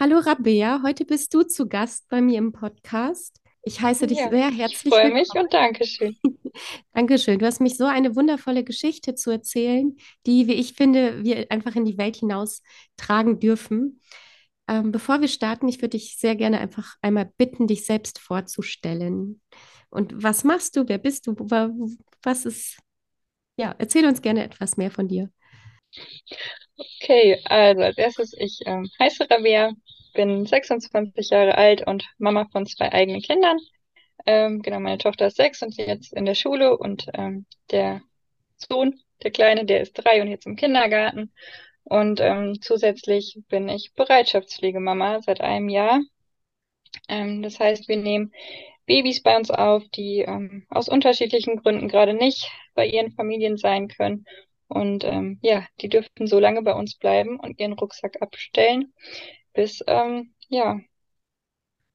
Hallo Rabea, heute bist du zu Gast bei mir im Podcast. Ich heiße dich Ja, sehr ich herzlich freue mich willkommen. und Dankeschön. Dankeschön. Du hast mich so eine wundervolle Geschichte zu erzählen, die, wie ich finde, wir einfach in die Welt hinaus tragen dürfen. Ähm, bevor wir starten, ich würde dich sehr gerne einfach einmal bitten, dich selbst vorzustellen. Und was machst du? Wer bist du? Wa- Was ist, ja, erzähl uns gerne etwas mehr von dir. Okay, also als erstes, ich ähm, heiße Rabea, bin 26 Jahre alt und Mama von zwei eigenen Kindern. Ähm, genau, meine Tochter ist sechs und jetzt in der Schule und ähm, der Sohn, der Kleine, der ist drei und jetzt im Kindergarten. Und ähm, zusätzlich bin ich Bereitschaftspflegemama seit einem Jahr. Ähm, das heißt, wir nehmen Babys bei uns auf, die ähm, aus unterschiedlichen Gründen gerade nicht bei ihren Familien sein können. Und ähm, ja, die dürften so lange bei uns bleiben und ihren Rucksack abstellen, bis ähm, ja,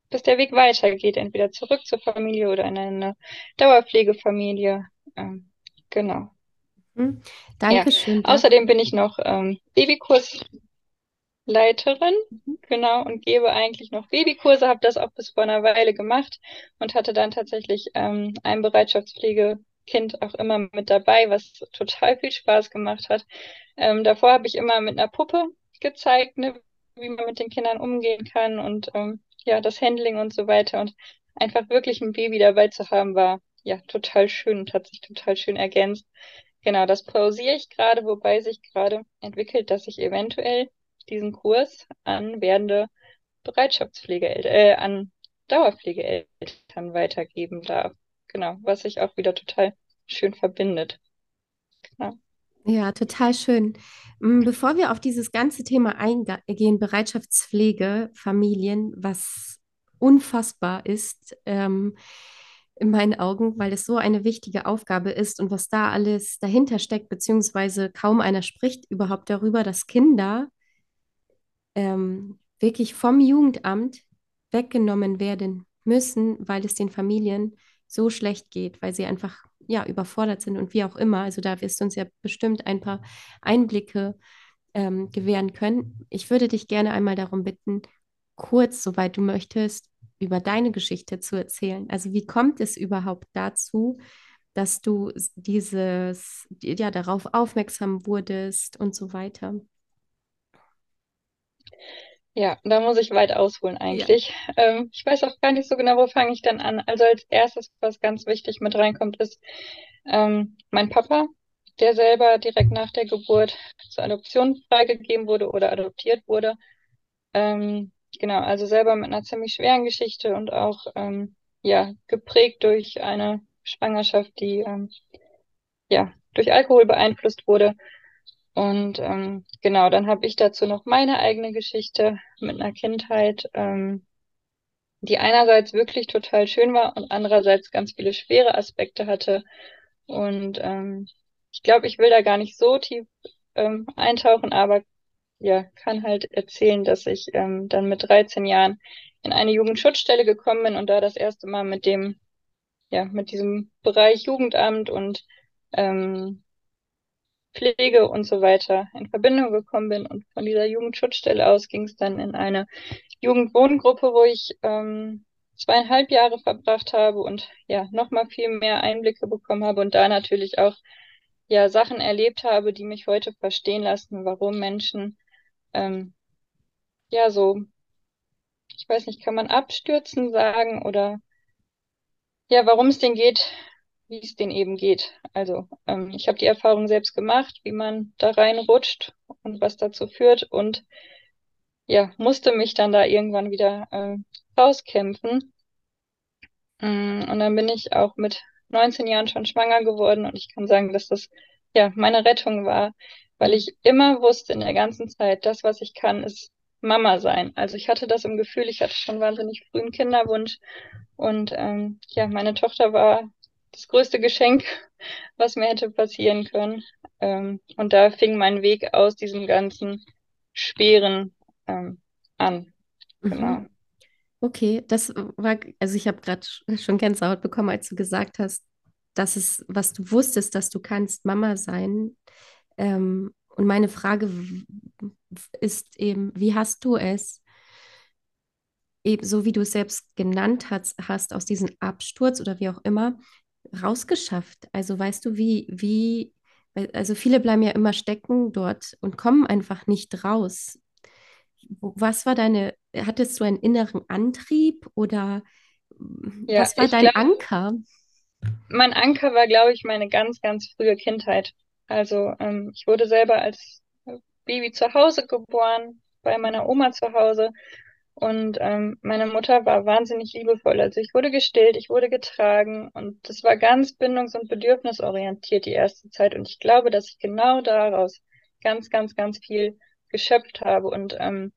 bis der Weg weitergeht, entweder zurück zur Familie oder in eine Dauerpflegefamilie. Ähm, genau. Hm? Ja, Dankeschön dafür. außerdem bin ich noch ähm, Babykursleiterin, genau, und gebe eigentlich noch Babykurse, habe das auch bis vor einer Weile gemacht und hatte dann tatsächlich ähm, ein Bereitschaftspflegekind auch immer mit dabei, was total viel Spaß gemacht hat. Ähm, davor habe ich immer mit einer Puppe gezeigt, ne, wie man mit den Kindern umgehen kann und ähm, ja, das Handling und so weiter. Und einfach wirklich ein Baby dabei zu haben, war ja total schön und hat sich total schön ergänzt. Genau, das pausiere ich gerade, wobei sich gerade entwickelt, dass ich eventuell diesen Kurs an werdende Bereitschaftspflegeeltern, äh, an Dauerpflegeeltern weitergeben darf. Genau, was sich auch wieder total schön verbindet. Genau. Ja, total schön. Mm, Bevor wir auf dieses ganze Thema eingehen, Bereitschaftspflege, Familien, was unfassbar ist, ähm, in meinen Augen, weil es so eine wichtige Aufgabe ist und was da alles dahinter steckt, beziehungsweise kaum einer spricht überhaupt darüber, dass Kinder ähm, wirklich vom Jugendamt weggenommen werden müssen, weil es den Familien so schlecht geht, weil sie einfach ja überfordert sind und wie auch immer. Also da wirst du uns ja bestimmt ein paar Einblicke ähm, gewähren können. Ich würde dich gerne einmal darum bitten, kurz, soweit du möchtest, über deine Geschichte zu erzählen. Also wie kommt es überhaupt dazu, dass du dieses, ja, darauf aufmerksam wurdest und so weiter? Ja, da muss ich weit ausholen Ja. eigentlich. Ähm, ich weiß auch gar nicht so genau, wo fange ich denn an. Also als erstes, was ganz wichtig mit reinkommt, ist ähm, mein Papa, der selber direkt nach der Geburt zur Adoption freigegeben wurde oder adoptiert wurde. Ähm, genau, also selber mit einer ziemlich schweren Geschichte und auch ähm, ja geprägt durch eine Schwangerschaft, die ähm, ja durch Alkohol beeinflusst wurde. Und ähm, genau, dann habe ich dazu noch meine eigene Geschichte mit einer Kindheit, ähm, die einerseits wirklich total schön war und andererseits ganz viele schwere Aspekte hatte. Und ähm, ich glaube, ich will da gar nicht so tief ähm, eintauchen, aber ja, kann halt erzählen, dass ich ähm, dann mit 13 Jahren in eine Jugendschutzstelle gekommen bin und da das erste Mal mit dem, ja, mit diesem Bereich Jugendamt und ähm, Pflege und so weiter in Verbindung gekommen bin. Und von dieser Jugendschutzstelle aus ging es dann in eine Jugendwohngruppe, wo ich ähm, zweieinhalb Jahre verbracht habe und ja, nochmal viel mehr Einblicke bekommen habe und da natürlich auch ja Sachen erlebt habe, die mich heute verstehen lassen, warum Menschen ähm, ja so, ich weiß nicht, kann man abstürzen sagen oder ja, warum es denen geht, wie es denen eben geht. Also ähm, ich habe die Erfahrung selbst gemacht, wie man da reinrutscht und was dazu führt und ja, musste mich dann da irgendwann wieder äh, rauskämpfen. Mm, Und dann bin ich auch mit 19 Jahren schon schwanger geworden und ich kann sagen, dass das ja meine Rettung war, weil ich immer wusste in der ganzen Zeit, das, was ich kann, ist Mama sein. Also ich hatte das im Gefühl, ich hatte schon wahnsinnig früh einen Kinderwunsch und ähm, ja, meine Tochter war das größte Geschenk, was mir hätte passieren können. Ähm, und da fing mein Weg aus diesem ganzen Schweren ähm, an. Genau. Mhm. Okay, das war, also ich habe gerade schon Gänsehaut bekommen, als du gesagt hast, dass es, was du wusstest, dass du kannst Mama sein. Ähm, und meine Frage ist eben, wie hast du es? eben so wie du es selbst genannt hast, hast, aus diesem Absturz oder wie auch immer, rausgeschafft? Also weißt du, wie, wie, also viele bleiben ja immer stecken dort und kommen einfach nicht raus. Was war deine, hattest du einen inneren Antrieb oder mm, Ja, was war dein glaube, Anker? mein Anker war, glaube ich, meine ganz, ganz frühe Kindheit. Also ähm, ich wurde selber als Baby zu Hause geboren, bei meiner Oma zu Hause. Und ähm, meine Mutter war wahnsinnig liebevoll. Also ich wurde gestillt, ich wurde getragen und das war ganz bindungs- und bedürfnisorientiert die erste Zeit. Und ich glaube, dass ich genau daraus ganz, ganz, ganz viel geschöpft habe und ähm,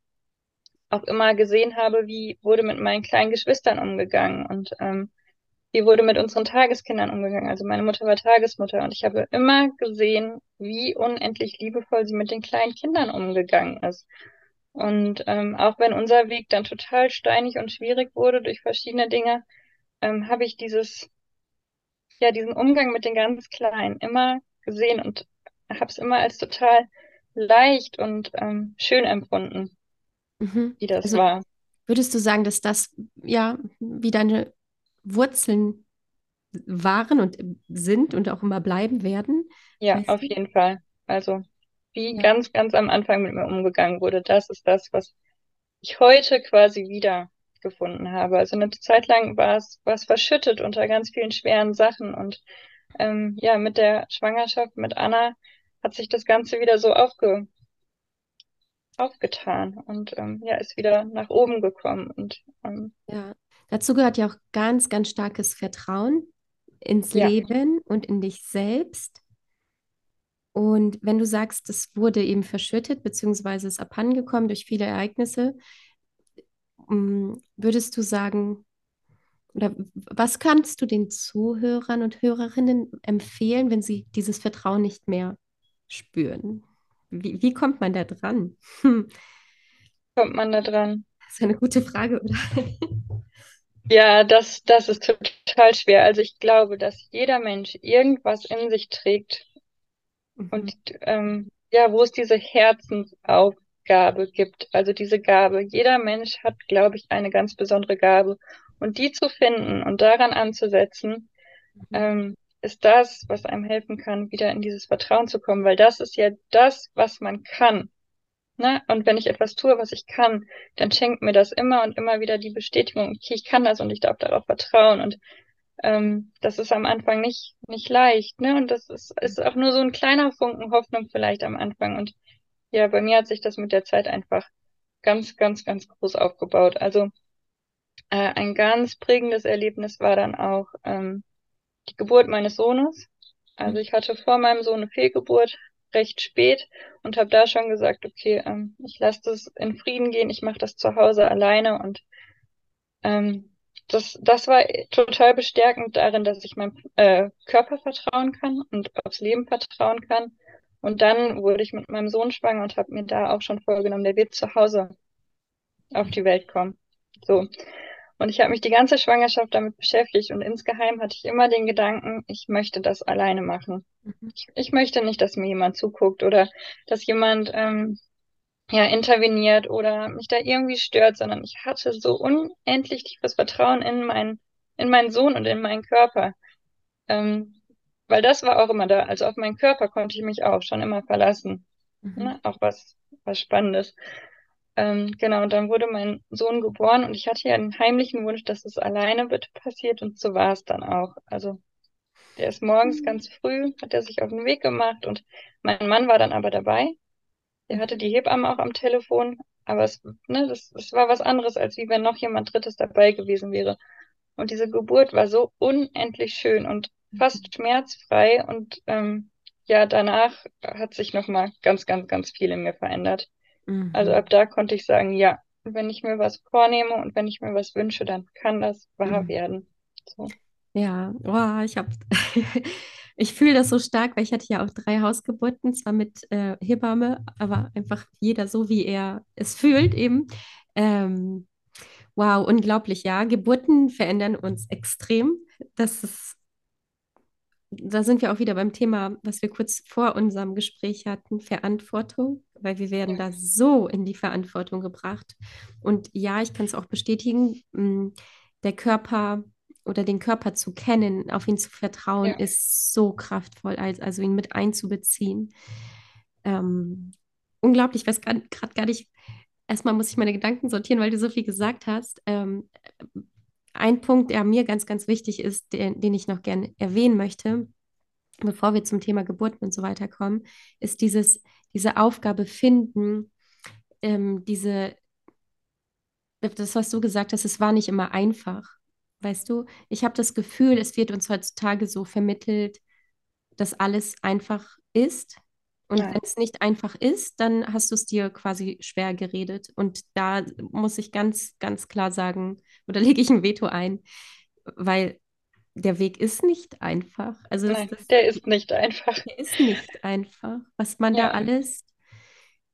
auch immer gesehen habe, wie wurde mit meinen kleinen Geschwistern umgegangen und ähm, wie wurde mit unseren Tageskindern umgegangen. Also meine Mutter war Tagesmutter und ich habe immer gesehen, wie unendlich liebevoll sie mit den kleinen Kindern umgegangen ist. Und ähm, auch wenn unser Weg dann total steinig und schwierig wurde durch verschiedene Dinge, ähm, habe ich dieses, ja, diesen Umgang mit den ganz Kleinen immer gesehen und habe es immer als total leicht und ähm, schön empfunden, Mhm. wie das Also war. würdest du sagen, dass das ja wie deine Wurzeln waren und sind und auch immer bleiben werden? Ja, Weißt auf du? jeden Fall. Also, wie Ja, ganz, ganz am Anfang mit mir umgegangen wurde, das ist das, was ich heute quasi wieder gefunden habe. Also eine Zeit lang war es, verschüttet unter ganz vielen schweren Sachen und ähm, ja, mit der Schwangerschaft mit Anna hat sich das Ganze wieder so aufge, aufgetan und ähm, ja, ist wieder nach oben gekommen und ähm, ja. Dazu gehört ja auch ganz, ganz starkes Vertrauen ins ja, Leben und in dich selbst. Und wenn du sagst, es wurde eben verschüttet, beziehungsweise ist abhandengekommen durch viele Ereignisse, mm, würdest du sagen, oder was kannst du den Zuhörern und Hörerinnen empfehlen, wenn sie dieses Vertrauen nicht mehr spüren? Wie, wie kommt man da dran? Hm, kommt man da dran. das ist eine gute Frage, oder? Ja, das, das ist total schwer. Also ich glaube, dass jeder Mensch irgendwas in sich trägt, Mhm, Und ähm, ja, wo es diese Herzensaufgabe gibt, also diese Gabe. Jeder Mensch hat, glaube ich, eine ganz besondere Gabe. Und die zu finden und daran anzusetzen, mhm, ähm, ist das, was einem helfen kann, wieder in dieses Vertrauen zu kommen, weil das ist ja das, was man kann. Ne? Und wenn ich etwas tue, was ich kann, dann schenkt mir das immer und immer wieder die Bestätigung, okay, ich kann das und ich darf darauf vertrauen. Und ähm, das ist am Anfang nicht, nicht leicht, ne? Und das ist, ist auch nur so ein kleiner Funken Hoffnung vielleicht am Anfang. Und ja, bei mir hat sich das mit der Zeit einfach ganz, ganz, ganz groß aufgebaut. Also äh, ein ganz prägendes Erlebnis war dann auch ähm, die Geburt meines Sohnes. Also mhm, ich hatte vor meinem Sohn eine Fehlgeburt recht spät und habe da schon gesagt, okay, ähm, ich lasse das in Frieden gehen, ich mache das zu Hause alleine und ähm, das, das war total bestärkend darin, dass ich meinem äh, Körper vertrauen kann und aufs Leben vertrauen kann. Und dann wurde ich mit meinem Sohn schwanger und habe mir da auch schon vorgenommen, der wird zu Hause auf die Welt kommen. So. Und ich habe mich die ganze Schwangerschaft damit beschäftigt und insgeheim hatte ich immer den Gedanken, ich möchte das alleine machen. mhm, Ich, ich möchte nicht, dass mir jemand zuguckt oder dass jemand ähm, ja, interveniert oder mich da irgendwie stört, sondern ich hatte so unendlich tiefes Vertrauen in meinen, in meinen Sohn und in meinen Körper. Ähm, weil das war auch immer da. Also auf meinen Körper konnte ich mich auch schon immer verlassen. mhm, Ne? Auch was, was Spannendes. Ähm, genau, und dann wurde mein Sohn geboren und ich hatte ja einen heimlichen Wunsch, dass es alleine bitte passiert und so war es dann auch. Also der ist morgens ganz früh, hat er sich auf den Weg gemacht und mein Mann war dann aber dabei. Der hatte die Hebamme auch am Telefon, aber es, ne, das, das war was anderes, als wie wenn noch jemand Drittes dabei gewesen wäre. Und diese Geburt war so unendlich schön und fast schmerzfrei und ähm, ja, danach hat sich nochmal ganz, ganz, ganz viel in mir verändert. Also mhm, ab da konnte ich sagen, ja, wenn ich mir was vornehme und wenn ich mir was wünsche, dann kann das wahr mhm. werden. So. Ja, oh, ich habe, ich fühle das so stark, weil ich hatte ja auch drei Hausgeburten, zwar mit äh, Hebamme, aber einfach jeder so, wie er es fühlt eben. Ähm, wow, unglaublich, ja. Geburten verändern uns extrem. Das ist, da sind wir auch wieder beim Thema, was wir kurz vor unserem Gespräch hatten, Verantwortung weil wir werden da so in die Verantwortung gebracht. Und ja, ich kann es auch bestätigen, mh, der Körper oder den Körper zu kennen, auf ihn zu vertrauen, Ja. ist so kraftvoll, als, also ihn mit einzubeziehen. Ähm, unglaublich, ich weiß gerade gar nicht, erstmal muss ich meine Gedanken sortieren, weil du so viel gesagt hast. Ähm, ein Punkt, der mir ganz, ganz wichtig ist, den, den ich noch gerne erwähnen möchte, bevor wir zum Thema Geburten und so weiter kommen, ist dieses, diese Aufgabe finden, ähm, diese, das, was du gesagt hast, es war nicht immer einfach. Weißt du, ich habe das Gefühl, es wird uns heutzutage so vermittelt, dass alles einfach ist. Und Nein. wenn es nicht einfach ist, dann hast du es dir quasi schwer geredet. Und da muss ich ganz, ganz klar sagen, oder lege ich ein Veto ein, weil der Weg ist nicht einfach. Also Nein, das, der ist nicht einfach. der ist nicht einfach, was man da Ja, alles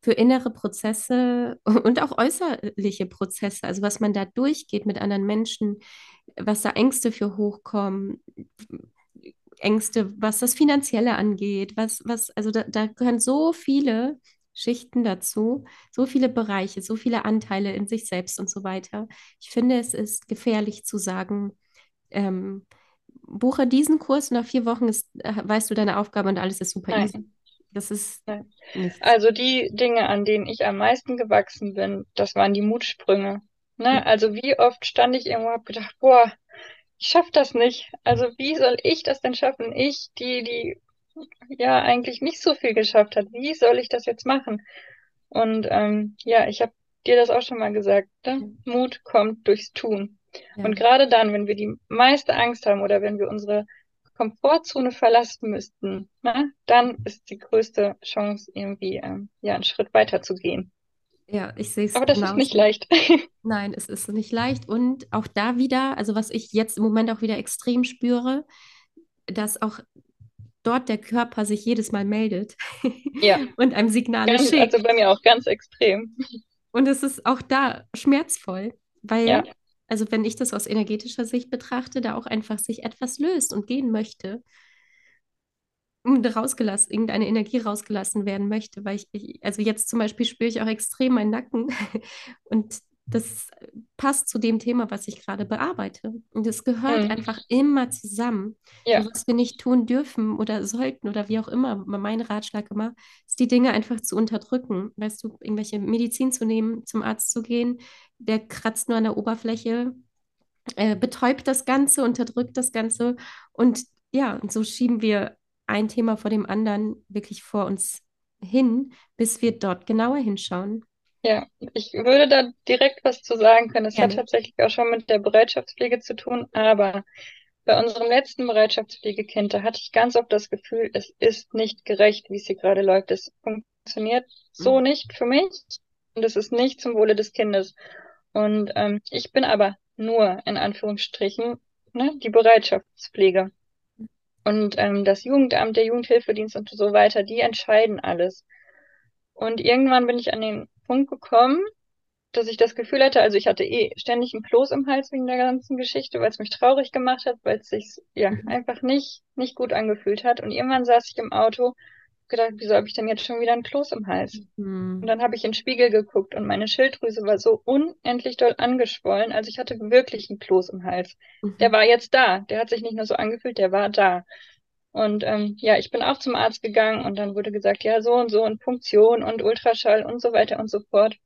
für innere Prozesse und auch äußerliche Prozesse, also was man da durchgeht mit anderen Menschen, was da Ängste für hochkommen, Ängste, was das Finanzielle angeht, was, was, also da, da gehören so viele Schichten dazu, so viele Bereiche, so viele Anteile in sich selbst und so weiter. Ich finde, es ist gefährlich zu sagen, ähm, buche diesen Kurs und nach vier Wochen ist, weißt du deine Aufgabe und alles ist super easy. Das ist nichts. Also die Dinge, an denen ich am meisten gewachsen bin, das waren die Mutsprünge. Ne? Also wie oft stand ich irgendwo und habe gedacht, boah, ich schaff das nicht. Also wie soll ich das denn schaffen? Ich, die, die ja eigentlich nicht so viel geschafft hat. Wie soll ich das jetzt machen? Und ähm, ja, ich habe dir das auch schon mal gesagt. Ne? Mut kommt durchs Tun. Ja. Und gerade dann, wenn wir die meiste Angst haben oder wenn wir unsere Komfortzone verlassen müssten, ne, dann ist die größte Chance, irgendwie ähm, ja, einen Schritt weiter zu gehen. Ja, ich sehe es Aber das ist nicht leicht. Nein, es ist nicht leicht. Und auch da wieder, also was ich jetzt im Moment auch wieder extrem spüre, dass auch dort der Körper sich jedes Mal meldet Ja, und einem Signale ganz, schickt. also bei mir auch ganz extrem. Und es ist auch da schmerzvoll, weil, Ja, also wenn ich das aus energetischer Sicht betrachte, da auch einfach sich etwas löst und gehen möchte und rausgelassen, irgendeine Energie rausgelassen werden möchte, weil ich, ich, also jetzt zum Beispiel spüre ich auch extrem meinen Nacken und das passt zu dem Thema, was ich gerade bearbeite. Und es gehört hm, einfach immer zusammen. ja, Und was wir nicht tun dürfen oder sollten oder wie auch immer, mein Ratschlag immer, ist die Dinge einfach zu unterdrücken. Weißt du, irgendwelche Medizin zu nehmen, zum Arzt zu gehen, der kratzt nur an der Oberfläche, äh, betäubt das Ganze, unterdrückt das Ganze. Und ja, und so schieben wir ein Thema vor dem anderen wirklich vor uns hin, bis wir dort genauer hinschauen. Ja. Ich würde da direkt was zu sagen können. Es hat Gerne. tatsächlich auch schon mit der Bereitschaftspflege zu tun, aber bei unserem letzten Bereitschaftspflegekind, da hatte ich ganz oft das Gefühl, es ist nicht gerecht, wie es hier gerade läuft. Es funktioniert so Mhm. nicht für mich und es ist nicht zum Wohle des Kindes. Und ähm, ich bin aber nur in Anführungsstrichen ne, die Bereitschaftspflege. Und ähm, das Jugendamt, der Jugendhilfedienst und so weiter, die entscheiden alles. Und irgendwann bin ich an den Punkt gekommen, dass ich das Gefühl hatte, also ich hatte eh ständig einen Kloß im Hals wegen der ganzen Geschichte, weil es mich traurig gemacht hat, weil es sich ja Mhm. einfach nicht nicht gut angefühlt hat. Und irgendwann saß ich im Auto, gedacht, wieso habe ich denn jetzt schon wieder einen Kloß im Hals? Und Mhm. dann habe ich in den Spiegel geguckt und meine Schilddrüse war so unendlich doll angeschwollen. Also ich hatte wirklich einen Kloß im Hals. Der Mhm. war jetzt da. Der hat sich nicht nur so angefühlt, der war da. Und ähm, ja, ich bin auch zum Arzt gegangen und dann wurde gesagt, ja, so und so und Punktion und Ultraschall und so weiter und so fort.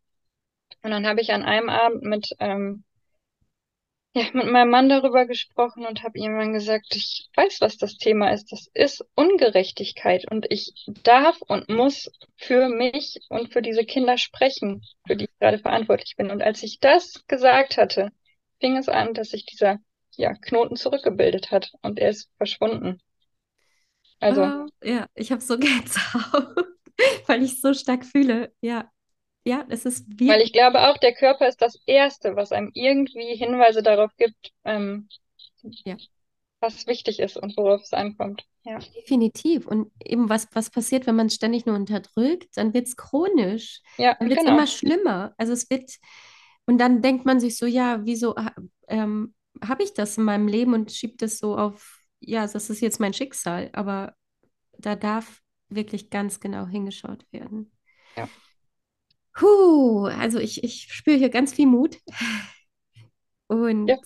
Und dann habe ich an einem Abend mit, ähm, ja, mit meinem Mann darüber gesprochen und habe ihm dann gesagt, ich weiß, was das Thema ist. Das ist Ungerechtigkeit und ich darf und muss für mich und für diese Kinder sprechen, für die ich gerade verantwortlich bin. Und als ich das gesagt hatte, fing es an, dass sich dieser, ja, Knoten zurückgebildet hat und er ist verschwunden. Also, Ah, ja, ich habe so Gänsehaut, weil ich so stark fühle. Ja, ja, es ist weil wirklich, ich glaube auch, der Körper ist das Erste, was einem irgendwie Hinweise darauf gibt, ähm, ja, was wichtig ist und worauf es ankommt. Ja, definitiv. Und eben was, was passiert, wenn man es ständig nur unterdrückt, dann wird es chronisch, ja, dann wird es genau. immer schlimmer. Also es wird, und dann denkt man sich so, ja, wieso ähm, habe ich das in meinem Leben und schiebt das so auf, ja, das ist jetzt mein Schicksal. Aber da darf wirklich ganz genau hingeschaut werden. Ja. Puh, also ich, ich spüre hier ganz viel Mut und, Ja,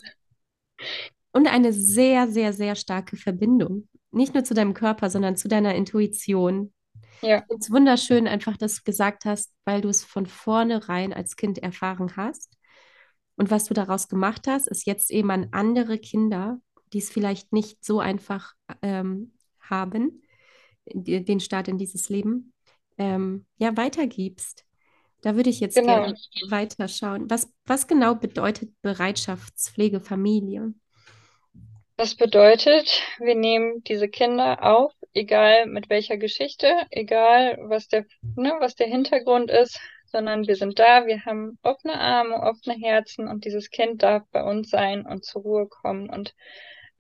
und eine sehr, sehr, sehr starke Verbindung. Nicht nur zu deinem Körper, sondern zu deiner Intuition. Ich ja, finde es wunderschön, einfach, dass du gesagt hast, weil du es von vornherein als Kind erfahren hast. Und was du daraus gemacht hast, ist jetzt eben an andere Kinder, die es vielleicht nicht so einfach ähm, haben, den Start in dieses Leben, ähm, ja, weitergibst. Da würde ich jetzt genau. gerne weiterschauen. Was, was genau bedeutet Bereitschaftspflege Familie? Das bedeutet, wir nehmen diese Kinder auf, egal mit welcher Geschichte, egal was der, ne, was der Hintergrund ist, sondern wir sind da, wir haben offene Arme, offene Herzen und dieses Kind darf bei uns sein und zur Ruhe kommen. Und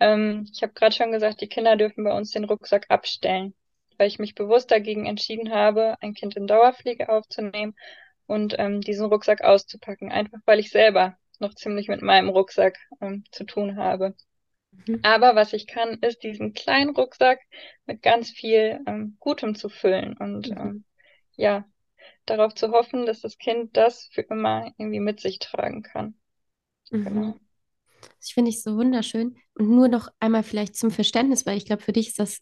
ähm, ich habe gerade schon gesagt, die Kinder dürfen bei uns den Rucksack abstellen, weil ich mich bewusst dagegen entschieden habe, ein Kind in Dauerpflege aufzunehmen und ähm, diesen Rucksack auszupacken, einfach weil ich selber noch ziemlich mit meinem Rucksack ähm, zu tun habe. Mhm. Aber was ich kann, ist diesen kleinen Rucksack mit ganz viel ähm, Gutem zu füllen und Mhm. ähm, ja, darauf zu hoffen, dass das Kind das für immer irgendwie mit sich tragen kann. Mhm. Genau. Das finde ich so wunderschön. Und nur noch einmal vielleicht zum Verständnis, weil ich glaube, für dich ist das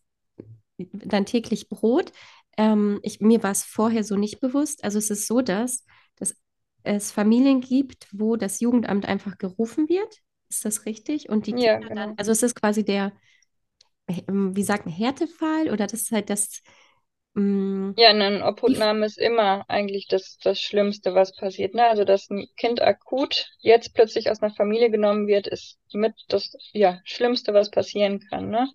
dein täglich Brot. Ähm, ich, mir war es vorher so nicht bewusst. Also es ist so, dass, dass es Familien gibt, wo das Jugendamt einfach gerufen wird. Ist das richtig? Und die Ja, Kinder dann, genau. also es ist quasi der, ähm, wie sagt man, Härtefall oder das ist halt das, Ja, eine die, Obhutnahme ist immer eigentlich das, das Schlimmste, was passiert. Ne? Also, dass ein Kind akut jetzt plötzlich aus einer Familie genommen wird, ist mit das ja, Schlimmste, was passieren kann. Ne?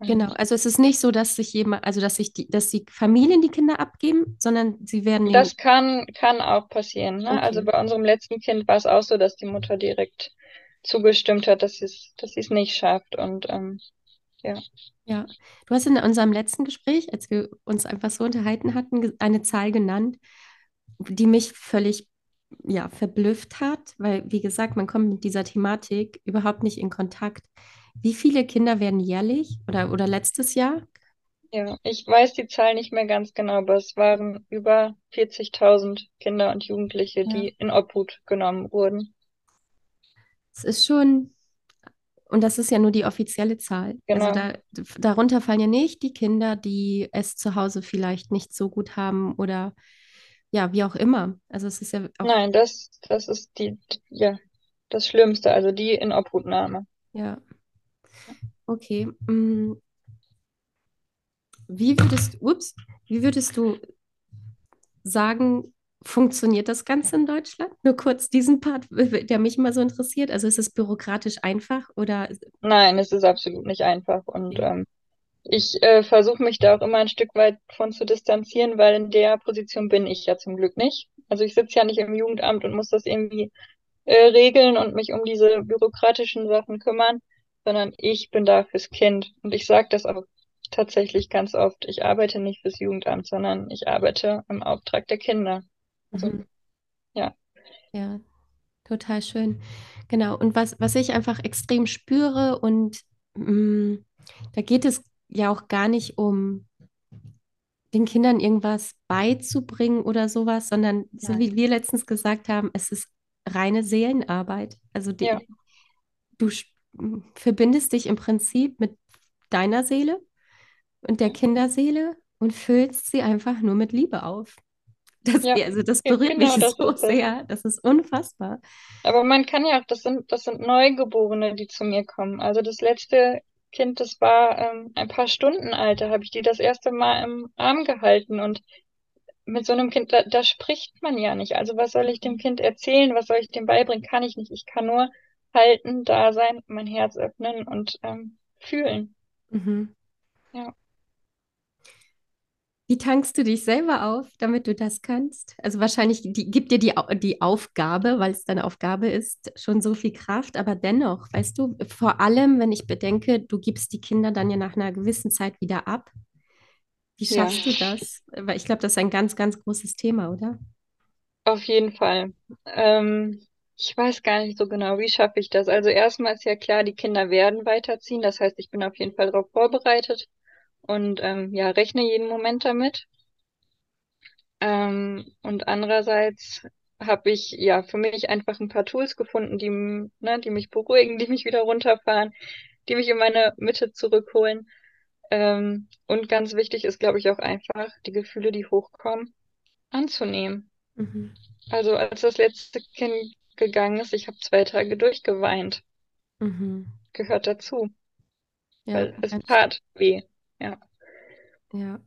genau. Also es ist nicht so, dass sich jemand, also dass sich die, dass die Familien die Kinder abgeben, sondern sie werden den, das kann, kann auch passieren. Ne? Also okay. bei unserem letzten Kind war es auch so, dass die Mutter direkt zugestimmt hat, dass sie es, dass es nicht schafft. Und ähm, ja, Ja, du hast in unserem letzten Gespräch, als wir uns einfach so unterhalten hatten, eine Zahl genannt, die mich völlig, ja, verblüfft hat, weil, wie gesagt, man kommt mit dieser Thematik überhaupt nicht in Kontakt. Wie viele Kinder werden jährlich oder, oder letztes Jahr? ja, ich weiß die Zahl nicht mehr ganz genau, aber es waren über 40.000 Kinder und Jugendliche, Ja. die in Obhut genommen wurden. Es ist schon, und das ist ja nur die offizielle Zahl. Also Genau. da, darunter fallen ja nicht die Kinder, die es zu Hause vielleicht nicht so gut haben oder ja, wie auch immer. Also es ist ja Nein, das, das ist die, ja, das Schlimmste, also die in Obhutnahme. ja, okay. Mm, Wie würdest, ups, wie würdest du sagen, funktioniert das Ganze in Deutschland? Nur kurz diesen Part, der mich immer so interessiert. Also ist es bürokratisch einfach oder Nein, es ist absolut nicht einfach. Und ähm, ich äh, versuche mich da auch immer ein Stück weit von zu distanzieren, weil in der Position bin ich ja zum Glück nicht. Also ich sitze ja nicht im Jugendamt und muss das irgendwie äh, regeln und mich um diese bürokratischen Sachen kümmern, sondern ich bin da fürs Kind. Und ich sage das auch tatsächlich ganz oft. Ich arbeite nicht fürs Jugendamt, sondern ich arbeite im Auftrag der Kinder. Also Mhm. ja, Ja, total schön. Genau. Und was, was ich einfach extrem spüre und mm, da geht es ja auch gar nicht um den Kindern irgendwas beizubringen oder sowas, sondern so nein. wie wir letztens gesagt haben, es ist reine Seelenarbeit. Also Ja, die, du sch- m, verbindest dich im Prinzip mit deiner Seele und der Kinderseele und füllst sie einfach nur mit Liebe auf. Das, ja, also das berührt mich genau das so sehr. Das ist unfassbar. Aber man kann ja auch, das sind, das sind Neugeborene, die zu mir kommen. Also das letzte Kind, das war ähm, ein paar Stunden alt, da habe ich die das erste Mal im Arm gehalten und mit so einem Kind, da, da spricht man ja nicht. Also was soll ich dem Kind erzählen? Was soll ich dem beibringen? Kann ich nicht. Ich kann nur halten, da sein, mein Herz öffnen und ähm, fühlen. Mhm. Ja, Wie tankst du dich selber auf, damit du das kannst? Also wahrscheinlich die, gibt dir die, die Aufgabe, weil es deine Aufgabe ist, schon so viel Kraft, aber dennoch, weißt du, vor allem, wenn ich bedenke, du gibst die Kinder dann ja nach einer gewissen Zeit wieder ab. Wie ja, schaffst du das? Weil ich glaube, das ist ein ganz, ganz großes Thema, oder? auf jeden Fall. Ähm, ich weiß gar nicht so genau, wie schaffe ich das? Also erstmal ist ja klar, die Kinder werden weiterziehen. Das heißt, ich bin auf jeden Fall darauf vorbereitet und ähm, ja, rechne jeden Moment damit. Ähm, und andererseits habe ich ja für mich einfach ein paar Tools gefunden, die, ne, die mich beruhigen, die mich wieder runterfahren, die mich in meine Mitte zurückholen. Ähm, und ganz wichtig ist, glaube ich, auch einfach, die Gefühle, die hochkommen, anzunehmen. Mhm. Also als das letzte Kind gegangen ist, ich habe zwei Tage durchgeweint. Mhm. Gehört dazu, Ja, weil es tat weh. Ja, ja,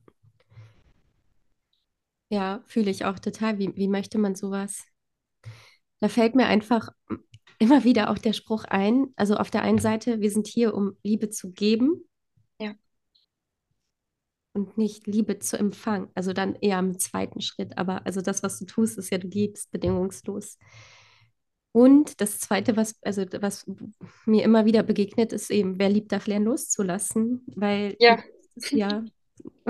ja, fühle ich auch total. Wie, wie möchte man sowas? Da fällt mir einfach immer wieder auch der Spruch ein. Also auf der einen Seite, wir sind hier, um Liebe zu geben ja, und nicht Liebe zu empfangen. Also dann eher im zweiten Schritt. Aber also das, was du tust, ist ja, du gibst bedingungslos. Und das Zweite, was, also was mir immer wieder begegnet, ist eben, wer liebt, darf lernen loszulassen, weil ja, ja,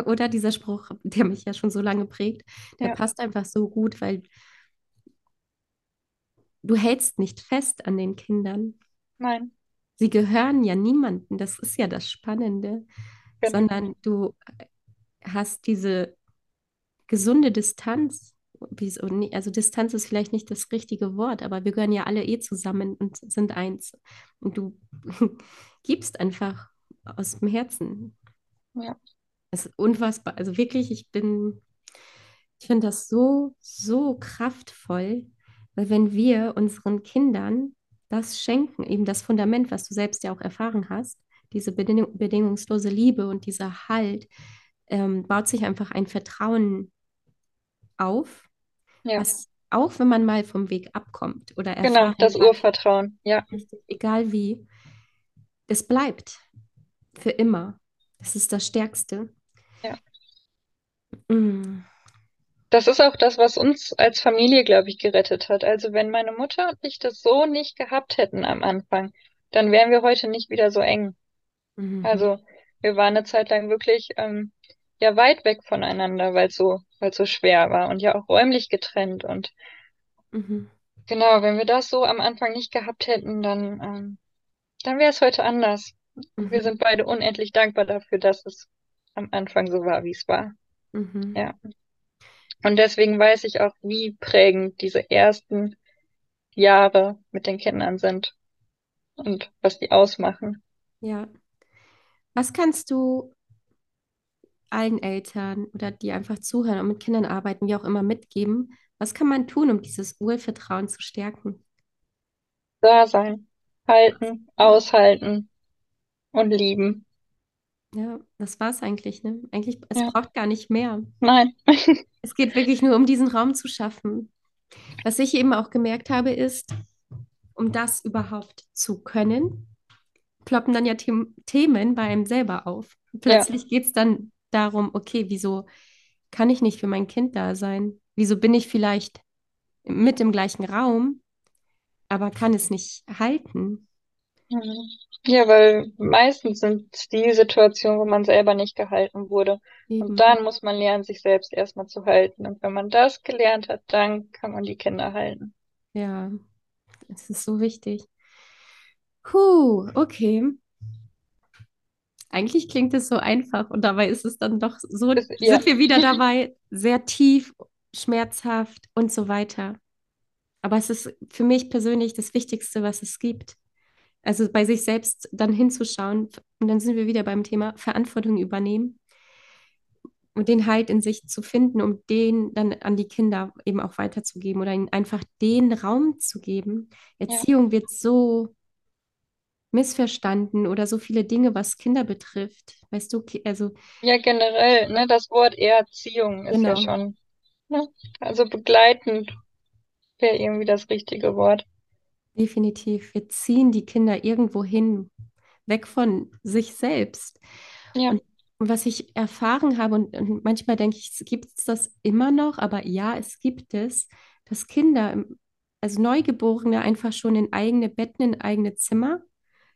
oder dieser Spruch, der mich ja schon so lange prägt, der ja, passt einfach so gut, weil du hältst nicht fest an den Kindern. nein, Sie gehören ja niemandem, das ist ja das Spannende, genau. sondern du hast diese gesunde Distanz. Also Distanz ist vielleicht nicht das richtige Wort, aber wir gehören ja alle eh zusammen und sind eins. Und du gibst einfach aus dem Herzen. Ja, Es ist unfassbar. Also wirklich, ich bin, ich finde das so, so kraftvoll, weil wenn wir unseren Kindern das schenken, eben das Fundament, was du selbst ja auch erfahren hast, diese beding bedingungslose Liebe und dieser Halt, ähm, baut sich einfach ein Vertrauen auf, ja, was auch wenn man mal vom Weg abkommt oder genau, das Urvertrauen. Ja, egal wie, es bleibt für immer. Das ist das Stärkste. ja. Mm. Das ist auch das, was uns als Familie, glaube ich, gerettet hat. Also wenn meine Mutter und ich das so nicht gehabt hätten am Anfang, dann wären wir heute nicht wieder so eng. Mhm. Also wir waren eine Zeit lang wirklich ähm, ja weit weg voneinander, weil es so, weil so schwer war und ja auch räumlich getrennt. Und Mhm. genau, wenn wir das so am Anfang nicht gehabt hätten, dann, ähm, dann wäre es heute anders. Wir sind beide unendlich dankbar dafür, dass es am Anfang so war, wie es war. Mhm. Ja. Und deswegen weiß ich auch, wie prägend diese ersten Jahre mit den Kindern sind und was die ausmachen. Ja. Was kannst du allen Eltern oder die einfach zuhören und mit Kindern arbeiten, wie auch immer, mitgeben? Was kann man tun, um dieses Urvertrauen zu stärken? Da sein, halten, aushalten und lieben. Ja, das war es eigentlich, ne? Eigentlich, es Ja, braucht gar nicht mehr. nein. Es geht wirklich nur um diesen Raum zu schaffen. Was ich eben auch gemerkt habe, ist, um das überhaupt zu können, ploppen dann ja The Themen bei einem selber auf. Ja, Plötzlich geht es dann darum, okay, wieso kann ich nicht für mein Kind da sein? Wieso bin ich vielleicht mit im gleichen Raum, aber kann es nicht halten? Mhm. Ja, weil meistens sind es die Situationen, wo man selber nicht gehalten wurde. Und Eben, dann muss man lernen, sich selbst erstmal zu halten. Und wenn man das gelernt hat, dann kann man die Kinder halten. ja, es ist so wichtig. Puh, okay. Eigentlich klingt es so einfach und dabei ist es dann doch so, Ist, ja, sind wir wieder dabei, sehr tief, schmerzhaft und so weiter. Aber es ist für mich persönlich das Wichtigste, was es gibt. Also bei sich selbst dann hinzuschauen und dann sind wir wieder beim Thema Verantwortung übernehmen und den Halt in sich zu finden, um den dann an die Kinder eben auch weiterzugeben oder ihnen einfach den Raum zu geben. ja, Erziehung wird so missverstanden oder so viele Dinge, was Kinder betrifft. Weißt du, also ja, generell, ne, das Wort Erziehung ist ja genau, schon, ne, also begleitend wäre irgendwie das richtige Wort. Definitiv. Wir ziehen die Kinder irgendwo hin, weg von sich selbst. Ja, Und was ich erfahren habe, und, und manchmal denke ich, gibt es das immer noch, aber ja, es gibt es, dass Kinder, im- also Neugeborene, einfach schon in eigene Betten, in eigene Zimmer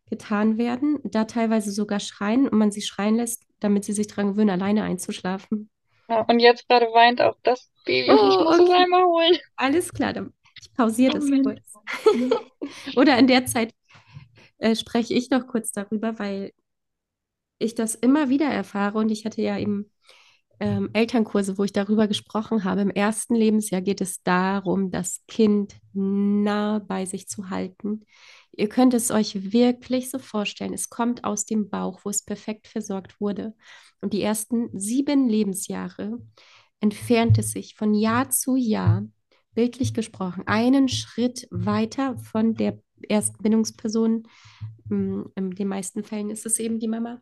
getan werden, da teilweise sogar schreien und man sie schreien lässt, damit sie sich daran gewöhnen, alleine einzuschlafen. ja. Und jetzt gerade weint auch das Baby und ich Oh, muss es okay, einmal holen. alles klar, dann ich pausiere das Mensch. kurz. Oder in der Zeit äh, spreche ich noch kurz darüber, weil ich das immer wieder erfahre und ich hatte ja eben ähm, Elternkurse, wo ich darüber gesprochen habe. Im ersten Lebensjahr geht es darum, das Kind nah bei sich zu halten. Ihr könnt es euch wirklich so vorstellen. Es kommt aus dem Bauch, wo es perfekt versorgt wurde. Und die ersten sieben Lebensjahre entfernt es sich von Jahr zu Jahr, bildlich gesprochen, einen Schritt weiter von der ersten Bindungsperson. Mm, in den meisten Fällen ist es eben die Mama.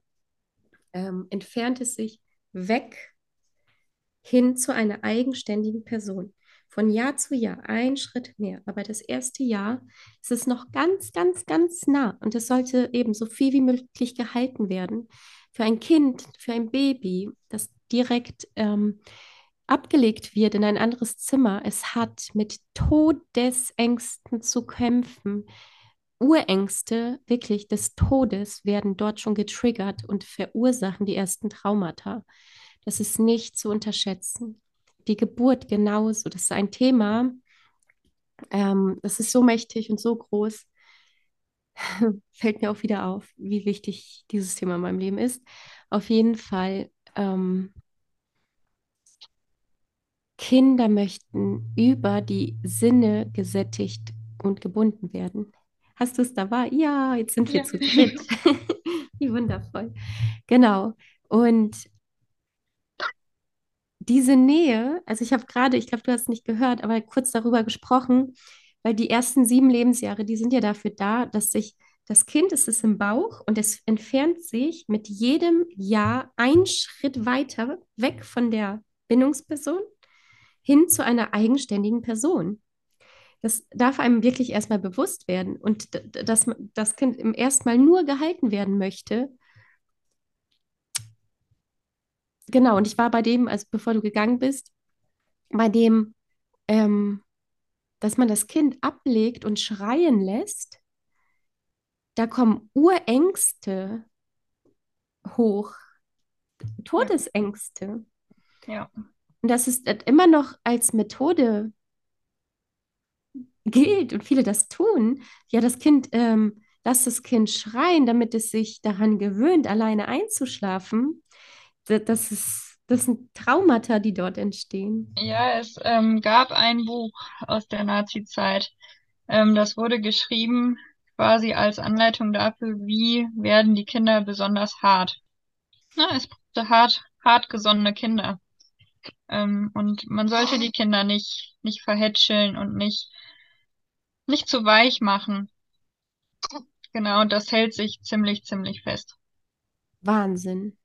Ähm, entfernt es sich weg hin zu einer eigenständigen Person. Von Jahr zu Jahr ein Schritt mehr. Aber das erste Jahr ist es noch ganz, ganz, ganz nah. Und es sollte eben so viel wie möglich gehalten werden. Für ein Kind, für ein Baby, das direkt ähm, abgelegt wird in ein anderes Zimmer. Es hat mit Todesängsten zu kämpfen. Urängste wirklich des Todes werden dort schon getriggert und verursachen die ersten Traumata. Das ist nicht zu unterschätzen. Die Geburt genauso. Das ist ein Thema, ähm, das ist so mächtig und so groß. Fällt mir auch wieder auf, wie wichtig dieses Thema in meinem Leben ist. Auf jeden Fall, ähm, Kinder möchten über die Sinne gesättigt und gebunden werden. Hast du es dabei? Ja, jetzt sind wir Ja. zu dritt. Wie wundervoll. Genau. Und diese Nähe, also ich habe gerade, ich glaube, du hast es nicht gehört, aber kurz darüber gesprochen, weil die ersten sieben Lebensjahre, die sind ja dafür da, dass sich das Kind ist es im Bauch und es entfernt sich mit jedem Jahr einen Schritt weiter weg von der Bindungsperson hin zu einer eigenständigen Person. Das darf einem wirklich erstmal bewusst werden und dass das Kind im erstmal nur gehalten werden möchte. Genau, und ich war bei dem, also bevor du gegangen bist, bei dem, ähm, dass man das Kind ablegt und schreien lässt, da kommen Urängste hoch, Todesängste. Ja. Und das ist äh, immer noch als Methode gilt und viele das tun. Ja, das Kind, ähm, lass das Kind schreien, damit es sich daran gewöhnt, alleine einzuschlafen. Da- Das ist, das sind Traumata, die dort entstehen. Ja, es ähm, gab ein Buch aus der Nazi-Zeit. Ähm, das wurde geschrieben quasi als Anleitung dafür, wie werden die Kinder besonders hart. Na, es brauchte hart, hartgesonnene Kinder. Ähm, und man sollte die Kinder nicht, nicht verhätscheln und nicht, nicht zu weich machen. Genau, und das hält sich ziemlich, ziemlich fest. Wahnsinn.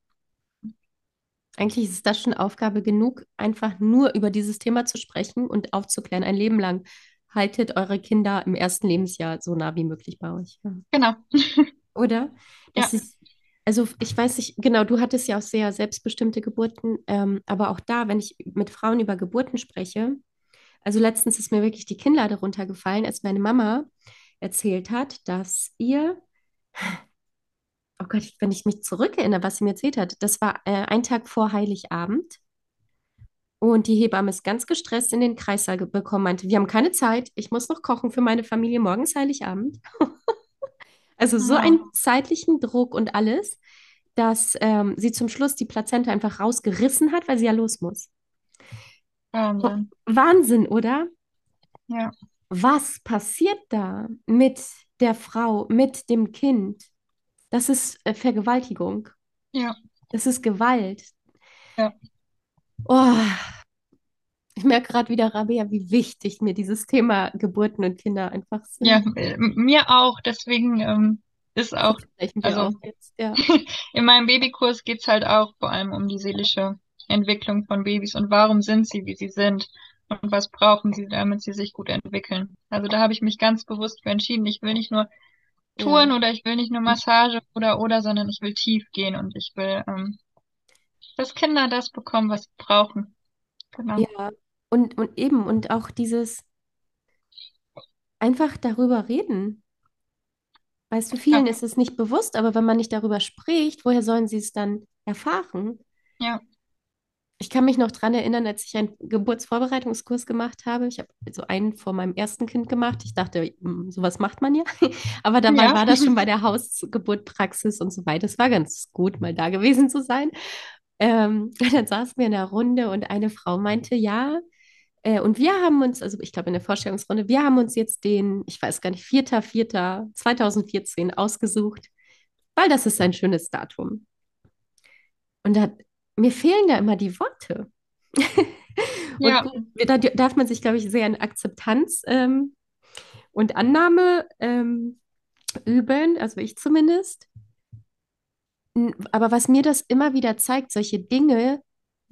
Eigentlich ist das schon Aufgabe genug, einfach nur über dieses Thema zu sprechen und aufzuklären, ein Leben lang. Haltet eure Kinder im ersten Lebensjahr so nah wie möglich bei euch. Ja. Genau. Oder? Das Ja. ist, also ich weiß nicht, genau, du hattest ja auch sehr selbstbestimmte Geburten, ähm, aber auch da, wenn ich mit Frauen über Geburten spreche, also letztens ist mir wirklich die Kinnlade runtergefallen, als meine Mama erzählt hat, dass ihr, oh Gott, wenn ich mich zurückerinnere, was sie mir erzählt hat, das war äh, ein Tag vor Heiligabend und die Hebamme ist ganz gestresst in den Kreissaal ge- bekommen, meinte, wir haben keine Zeit, ich muss noch kochen für meine Familie, morgen ist Heiligabend. Also so Ja. einen zeitlichen Druck und alles, dass ähm, sie zum Schluss die Plazenta einfach rausgerissen hat, weil sie ja los muss. Wahnsinn. Wahnsinn, oder? Ja. Was passiert da mit der Frau, mit dem Kind? Das ist äh, Vergewaltigung. Ja. Das ist Gewalt. Ja. Oh, ich merke gerade wieder, Rabea, wie wichtig mir dieses Thema Geburten und Kinder einfach sind. Ja, mir auch. Deswegen ähm, ist auch, also auch jetzt. Ja. in meinem Babykurs geht's halt auch vor allem um die seelische Entwicklung von Babys und warum sind sie, wie sie sind und was brauchen sie, damit sie sich gut entwickeln. Also da habe ich mich ganz bewusst für entschieden. Ich will nicht nur Touren Ja. oder ich will nicht nur Massage oder oder, sondern ich will tief gehen und ich will, ähm, dass Kinder das bekommen, was sie brauchen. Genau. Ja, und, und eben, und auch dieses einfach darüber reden. Weißt du, vielen Ja. ist es nicht bewusst, aber wenn man nicht darüber spricht, woher sollen sie es dann erfahren? Ja. Ich kann mich noch daran erinnern, als ich einen Geburtsvorbereitungskurs gemacht habe. Ich habe so einen vor meinem ersten Kind gemacht. Ich dachte, hm, sowas macht man ja. Aber dabei Ja. war das schon bei der Hausgeburtpraxis und so weiter. Es war ganz gut, mal da gewesen zu sein. Ähm, dann saßen wir in der Runde und eine Frau meinte, ja, äh, und wir haben uns, also ich glaube in der Vorstellungsrunde, wir haben uns jetzt den, ich weiß gar nicht, 4.4.2014 ausgesucht, weil das ist ein schönes Datum. Und da, mir fehlen da immer die Worte. Und Ja, da darf man sich, glaube ich, sehr in Akzeptanz ähm, und Annahme ähm, üben, also ich zumindest. Aber was mir das immer wieder zeigt, solche Dinge,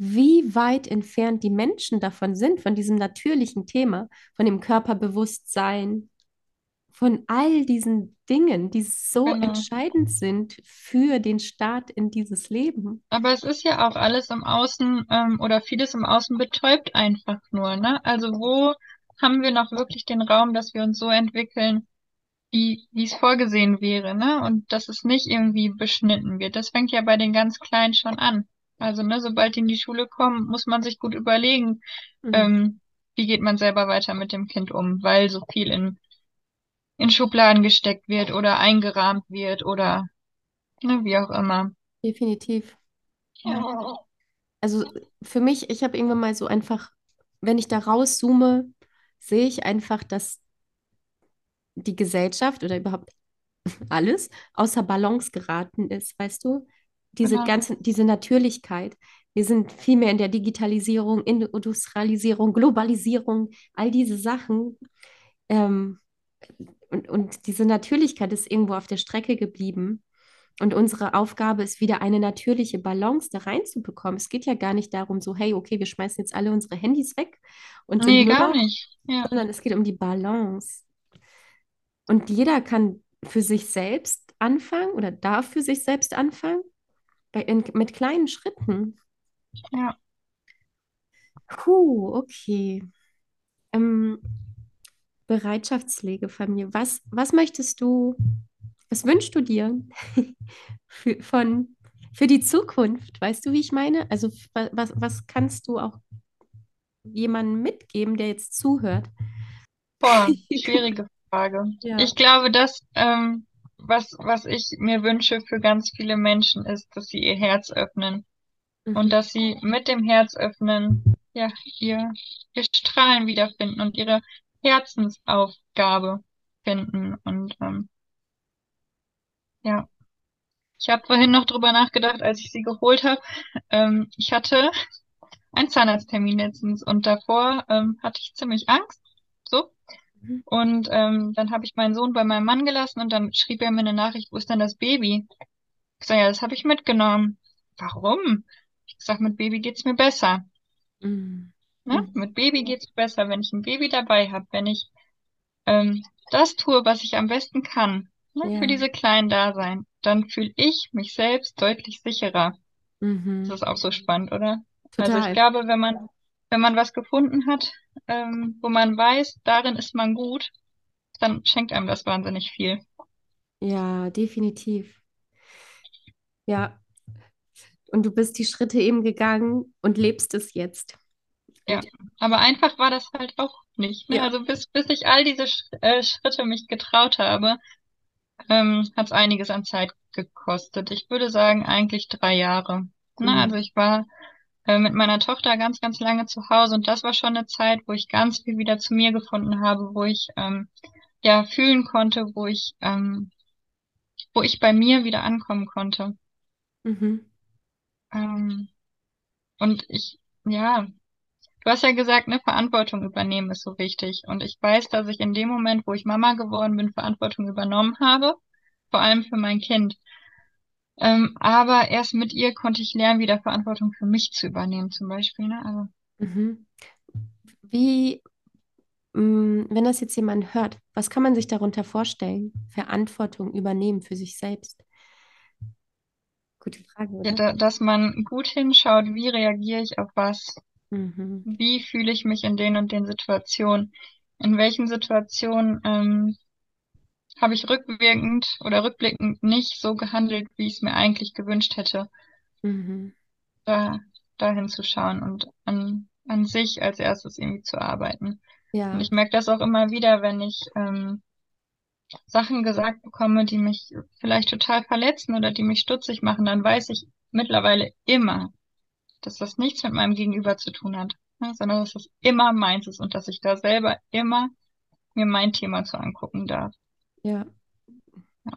wie weit entfernt die Menschen davon sind, von diesem natürlichen Thema, von dem Körperbewusstsein, von all diesen Dingen, die so genau. entscheidend sind für den Start in dieses Leben. Aber es ist ja auch alles im Außen, ähm, oder vieles im Außen betäubt einfach nur, ne? Also wo haben wir noch wirklich den Raum, dass wir uns so entwickeln, wie, es vorgesehen wäre, ne? Und dass es nicht irgendwie beschnitten wird. Das fängt ja bei den ganz Kleinen schon an. Also, ne, sobald die in die Schule kommen, muss man sich gut überlegen, Mhm. ähm, wie geht man selber weiter mit dem Kind um, weil so viel in, in Schubladen gesteckt wird oder eingerahmt wird oder, ne, wie auch immer. Definitiv. Ja, Also für mich, ich habe irgendwann mal so einfach, wenn ich da rauszoome, sehe ich einfach, dass die Gesellschaft oder überhaupt alles außer Balance geraten ist, weißt du? Diese genau. ganze, diese Natürlichkeit. Wir sind viel mehr in der Digitalisierung, Industrialisierung, Globalisierung, all diese Sachen. Ähm, und, und diese Natürlichkeit ist irgendwo auf der Strecke geblieben. Und unsere Aufgabe ist wieder eine natürliche Balance da reinzubekommen. Es geht ja gar nicht darum, so, hey, okay, wir schmeißen jetzt alle unsere Handys weg und Nee, gar nicht. Ja, sondern es geht um die Balance. Und jeder kann für sich selbst anfangen oder darf für sich selbst anfangen, bei, in, mit kleinen Schritten. ja. Puh, okay. Ähm, Bereitschaftspflegefamilie. Was, was möchtest du, was wünschst du dir für, von, für die Zukunft? Weißt du, wie ich meine? Also, wa- was, was kannst du auch jemandem mitgeben, der jetzt zuhört? Boah, schwierige Frage. Ja. Ich glaube, dass, ähm, was, was ich mir wünsche für ganz viele Menschen ist, dass sie ihr Herz öffnen und Mhm. dass sie mit dem Herz öffnen, ja, ihr, ihr Strahlen wiederfinden und ihre Herzensaufgabe finden. Und ähm, ja, ich habe vorhin noch drüber nachgedacht, als ich sie geholt habe. Ähm, ich hatte einen Zahnarzttermin letztens und davor ähm, hatte ich ziemlich Angst. Und ähm, dann habe ich meinen Sohn bei meinem Mann gelassen und dann schrieb er mir eine Nachricht, wo ist denn das Baby? Ich sage, ja, das habe ich mitgenommen. Warum? Ich sag, mit Baby geht's mir besser. Mhm. Ne? Mit Baby geht's mir besser, wenn ich ein Baby dabei habe, wenn ich ähm, das tue, was ich am besten kann, ne? Für Ja, diese Kleinen da sein, dann fühle ich mich selbst deutlich sicherer. Das mhm. ist auch so spannend, oder? Also ich Total. glaube, wenn man, wenn man was gefunden hat, ähm, wo man weiß, darin ist man gut, dann schenkt einem das wahnsinnig viel. Ja, definitiv. Ja, und du bist die Schritte eben gegangen und lebst es jetzt. Ja, aber einfach war das halt auch nicht. Ne? ja, Also bis, bis ich all diese Sch äh, Schritte mich getraut habe, ähm, hat es einiges an Zeit gekostet. Ich würde sagen, eigentlich drei Jahre. Ne? Also mhm. ich war äh, mit meiner Tochter ganz, ganz lange zu Hause und das war schon eine Zeit, wo ich ganz viel wieder zu mir gefunden habe, wo ich ähm, ja fühlen konnte, wo ich ähm, wo ich bei mir wieder ankommen konnte. Mhm. Ähm, und ich, ja, du hast ja gesagt, ne, Verantwortung übernehmen ist so wichtig. Und ich weiß, dass ich in dem Moment, wo ich Mama geworden bin, Verantwortung übernommen habe, vor allem für mein Kind. Ähm, aber erst mit ihr konnte ich lernen, wieder Verantwortung für mich zu übernehmen, zum Beispiel, ne? Also, Mhm. Wie, mh, wenn das jetzt jemand hört, was kann man sich darunter vorstellen? Verantwortung übernehmen für sich selbst. Gute Frage, ja, da, dass man gut hinschaut, wie reagiere ich auf was, Mhm. wie fühle ich mich in den und den Situationen, in welchen Situationen ähm, habe ich rückwirkend oder rückblickend nicht so gehandelt, wie ich es mir eigentlich gewünscht hätte, Mhm. da dahin zu schauen und an, an sich als erstes irgendwie zu arbeiten. Und Ja. ich merke das auch immer wieder, wenn ich ähm, Sachen gesagt bekomme, die mich vielleicht total verletzen oder die mich stutzig machen, dann weiß ich mittlerweile immer, dass das nichts mit meinem Gegenüber zu tun hat, ne, sondern dass das immer meins ist und dass ich da selber immer mir mein Thema zu angucken darf. Ja. ja.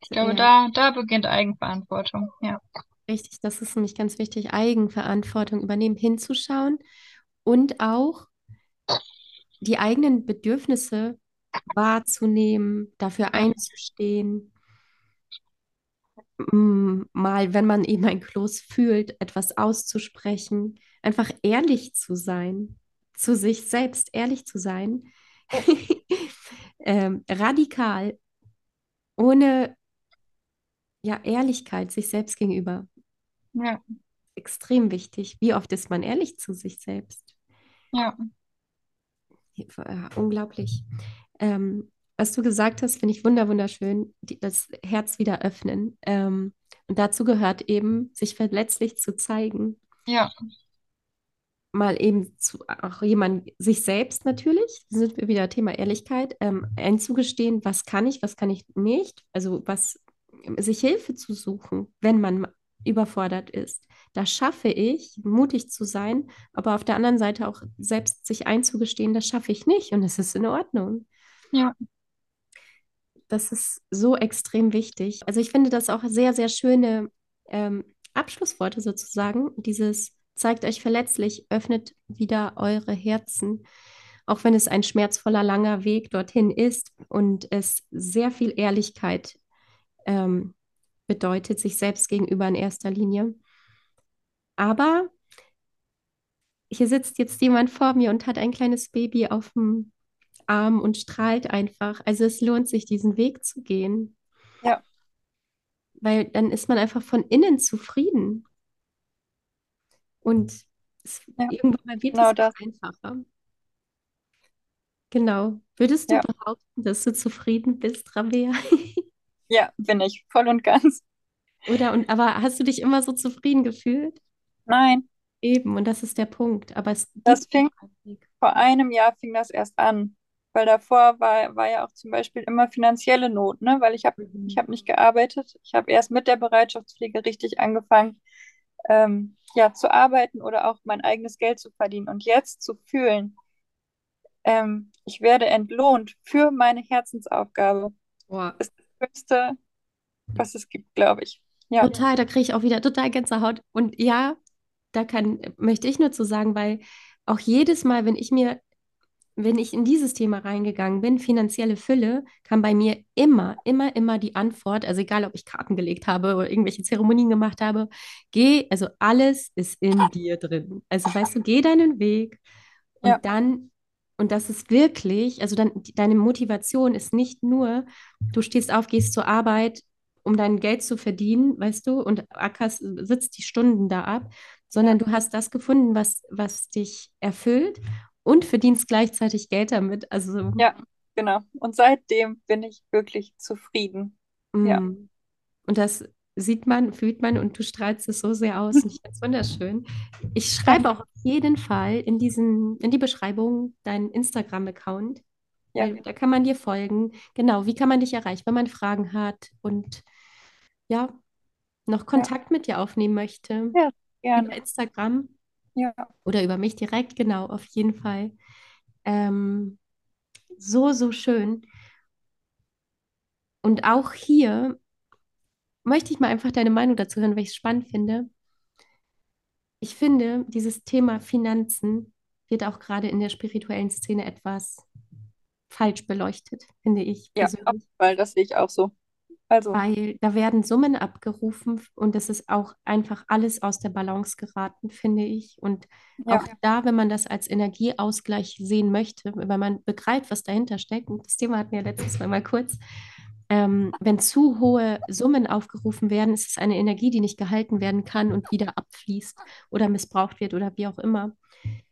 Ich glaube, da, da beginnt Eigenverantwortung, ja. Richtig, das ist nämlich ganz wichtig, Eigenverantwortung übernehmen, hinzuschauen und auch die eigenen Bedürfnisse wahrzunehmen, dafür einzustehen. Mal, wenn man eben ein Kloß fühlt, etwas auszusprechen, einfach ehrlich zu sein, zu sich selbst ehrlich zu sein, ähm, radikal, ohne ja, Ehrlichkeit sich selbst gegenüber. Ja. Extrem wichtig. Wie oft ist man ehrlich zu sich selbst? Ja. ja unglaublich. Ähm, was du gesagt hast, finde ich wunderschön, die, das Herz wieder öffnen. Ähm, und dazu gehört eben, sich verletzlich zu zeigen. Ja. Mal eben zu auch jemand, sich selbst natürlich, sind wir wieder Thema Ehrlichkeit, ähm, einzugestehen, was kann ich, was kann ich nicht. Also was sich Hilfe zu suchen, wenn man überfordert ist. Da schaffe ich, mutig zu sein, aber auf der anderen Seite auch selbst sich einzugestehen, das schaffe ich nicht und es ist in Ordnung. Ja. Das ist so extrem wichtig. Also ich finde das auch sehr, sehr schöne ähm, Abschlussworte sozusagen. Dieses zeigt euch verletzlich, öffnet wieder eure Herzen, auch wenn es ein schmerzvoller, langer Weg dorthin ist und es sehr viel Ehrlichkeit ähm, bedeutet, sich selbst gegenüber in erster Linie. Aber hier sitzt jetzt jemand vor mir und hat ein kleines Baby auf dem Arm und strahlt einfach. Also es lohnt sich, diesen Weg zu gehen. Ja. Weil dann ist man einfach von innen zufrieden. Und es, ja. irgendwann mal wird genau es das. einfacher. Genau. Würdest du ja. behaupten, dass du zufrieden bist, Rabea? Ja, bin ich, voll und ganz. Oder, und, aber hast du dich immer so zufrieden gefühlt? Nein. Eben, und das ist der Punkt. Aber es das fing, vor einem Jahr fing das erst an. Weil davor war, war ja auch zum Beispiel immer finanzielle Not, ne? Weil ich habe mhm. ich hab nicht gearbeitet. Ich habe erst mit der Bereitschaftspflege richtig angefangen, ähm, ja, zu arbeiten oder auch mein eigenes Geld zu verdienen. Und jetzt zu fühlen, ähm, ich werde entlohnt für meine Herzensaufgabe. Boah. Ist Schönste, was es gibt, glaube ich. Ja. Total, da kriege ich auch wieder total Gänsehaut. Und ja, da kann, möchte ich nur zu sagen, weil auch jedes Mal, wenn ich mir, wenn ich in dieses Thema reingegangen bin, finanzielle Fülle, kam bei mir immer, immer, immer die Antwort, also egal, ob ich Karten gelegt habe oder irgendwelche Zeremonien gemacht habe, geh, also alles ist in dir drin. Also weißt du, geh deinen Weg und ja. dann und das ist wirklich, also dann, deine Motivation ist nicht nur, du stehst auf, gehst zur Arbeit, um dein Geld zu verdienen, weißt du, und ackerst, sitzt die Stunden da ab, sondern du hast das gefunden, was, was dich erfüllt und verdienst gleichzeitig Geld damit. Also, ja, genau. Und seitdem bin ich wirklich zufrieden. Mm. Ja. Und das sieht man, fühlt man und du strahlst es so sehr aus. Und ich finde es wunderschön. Ich schreibe auch auf jeden Fall in diesen, in die Beschreibung deinen Instagram-Account. Ja. Da kann man dir folgen. Genau, wie kann man dich erreichen, wenn man Fragen hat und ja, noch Kontakt ja. mit dir aufnehmen möchte. Ja, gerne. Über Instagram. Ja. Oder über mich direkt, genau, auf jeden Fall. Ähm, so, so schön. Und auch hier möchte ich mal einfach deine Meinung dazu hören, weil ich es spannend finde. Ich finde, dieses Thema Finanzen wird auch gerade in der spirituellen Szene etwas falsch beleuchtet, finde ich. Ja, weil das sehe ich auch so. Also. Weil da werden Summen abgerufen und das ist auch einfach alles aus der Balance geraten, finde ich. Und ja. auch da, wenn man das als Energieausgleich sehen möchte, wenn man begreift, was dahinter steckt, und das Thema hatten wir letztes Mal mal kurz, ähm, wenn zu hohe Summen aufgerufen werden, ist es eine Energie, die nicht gehalten werden kann und wieder abfließt oder missbraucht wird oder wie auch immer.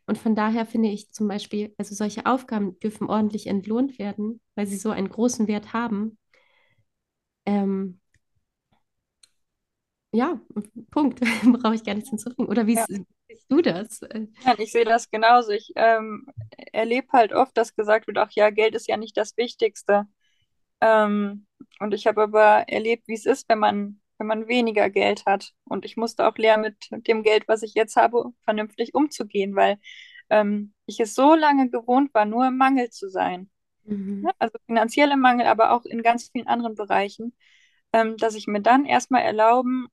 Und von daher finde ich zum Beispiel, also solche Aufgaben dürfen ordentlich entlohnt werden, weil sie so einen großen Wert haben. Ähm, ja, Punkt. Brauche ich gar nichts hinzufügen. Oder wie ja. siehst du das? Ja, ich sehe das genauso. Ich ähm, erlebe halt oft, dass gesagt wird, ach ja, Geld ist ja nicht das Wichtigste. Ähm, und ich habe aber erlebt, wie es ist, wenn man wenn man weniger Geld hat. Und ich musste auch lernen, mit dem Geld, was ich jetzt habe, vernünftig umzugehen, weil ähm, ich es so lange gewohnt war, nur im Mangel zu sein. Mhm. Ne? Also finanziell im Mangel, aber auch in ganz vielen anderen Bereichen, ähm, dass ich mir dann erstmal erlauben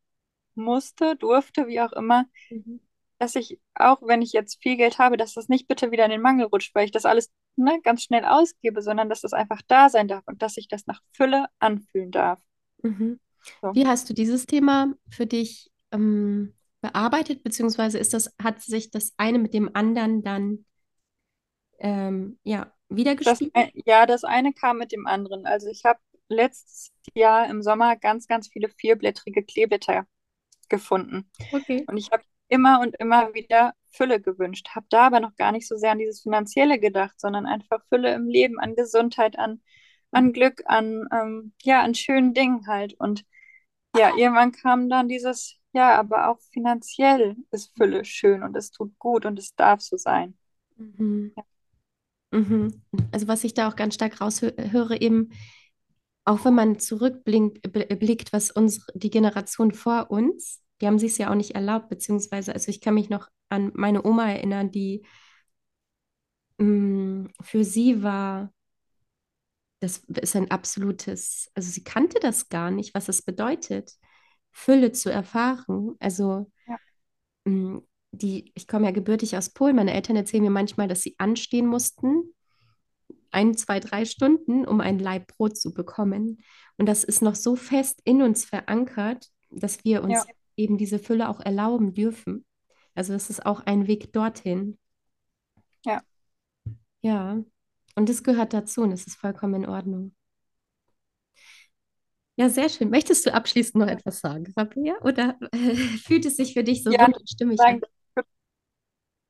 musste, durfte, wie auch immer, Mhm. dass ich, auch wenn ich jetzt viel Geld habe, dass das nicht bitte wieder in den Mangel rutscht, weil ich das alles ne, ganz schnell ausgebe, sondern dass das einfach da sein darf und dass ich das nach Fülle anfühlen darf. Mhm. So. Wie hast du dieses Thema für dich ähm, bearbeitet, beziehungsweise ist das, hat sich das eine mit dem anderen dann ähm, ja, Das, wiedergespiegelt? ein- ja, das eine kam mit dem anderen. Also ich habe letztes Jahr im Sommer ganz, ganz viele vierblättrige Kleeblätter gefunden. Okay. Und ich habe immer und immer wieder Fülle gewünscht, habe da aber noch gar nicht so sehr an dieses Finanzielle gedacht, sondern einfach Fülle im Leben, an Gesundheit, an, an Glück, an, ähm, ja, an schönen Dingen halt. Und ja, irgendwann kam dann dieses, ja, aber auch finanziell ist Fülle schön und es tut gut und es darf so sein. Mhm. Mhm. Also was ich da auch ganz stark raushöre, eben, auch wenn man zurückblickt, bl- blickt, was unsere, die Generation vor uns, die haben sich es ja auch nicht erlaubt, beziehungsweise, also ich kann mich noch an meine Oma erinnern, die mh, für sie war, das ist ein absolutes, also sie kannte das gar nicht, was es bedeutet, Fülle zu erfahren. Also Ja, mh, die, ich komme ja gebürtig aus Polen, meine Eltern erzählen mir manchmal, dass sie anstehen mussten ein, zwei, drei Stunden, um ein Laib Brot zu bekommen. Und das ist noch so fest in uns verankert, dass wir ja, uns eben diese Fülle auch erlauben dürfen. Also das ist auch ein Weg dorthin. ja. Ja, und das gehört dazu und es ist vollkommen in Ordnung. Ja, sehr schön. Möchtest du abschließend noch etwas sagen, Rabea? Oder äh, fühlt es sich für dich so Ja, rund und stimmig an?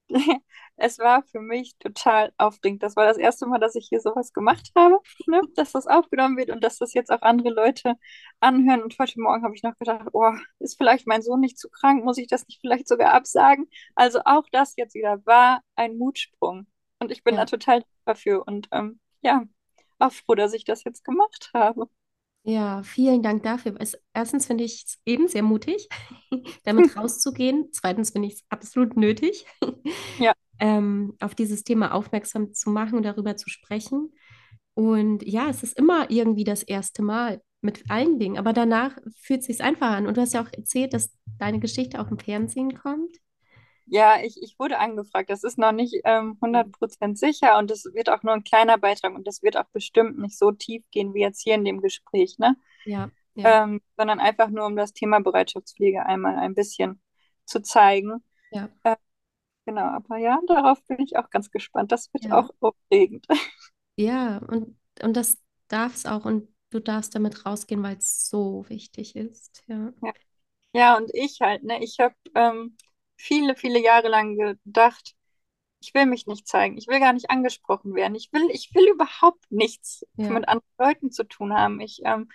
es war für mich total aufregend. Das war das erste Mal, dass ich hier sowas gemacht habe, ne? Dass das aufgenommen wird und dass das jetzt auch andere Leute anhören. Und heute Morgen habe ich noch gedacht, oh, ist vielleicht mein Sohn nicht zu krank? Muss ich das nicht vielleicht sogar absagen? Also auch das jetzt wieder war ein Mutsprung. Und ich bin da Ja. total dafür und ähm, ja, auch froh, dass ich das jetzt gemacht habe. Ja, vielen Dank dafür. Es, erstens finde ich es eben sehr mutig, damit rauszugehen. Zweitens finde ich es absolut nötig, Ja, ähm, auf dieses Thema aufmerksam zu machen und darüber zu sprechen. Und ja, es ist immer irgendwie das erste Mal mit allen Dingen, aber danach fühlt es sich einfach an. Und du hast ja auch erzählt, dass deine Geschichte auch im Fernsehen kommt. Ja, ich, ich wurde angefragt. Das ist noch nicht ähm, 100% sicher und es wird auch nur ein kleiner Beitrag und das wird auch bestimmt nicht so tief gehen wie jetzt hier in dem Gespräch, ne? Ja, ja, Ähm, sondern einfach nur um das Thema Bereitschaftspflege einmal ein bisschen zu zeigen. ja, Äh, genau, aber ja, darauf bin ich auch ganz gespannt. Das wird ja. auch aufregend. Ja, und, und das darf es auch und du darfst damit rausgehen, weil es so wichtig ist. Ja, Ja, ja und ich halt, ne? Ich habe ähm, viele, viele Jahre lang gedacht, ich will mich nicht zeigen, ich will gar nicht angesprochen werden, ich will, ich will überhaupt nichts ja, mit anderen Leuten zu tun haben. Ich, ähm,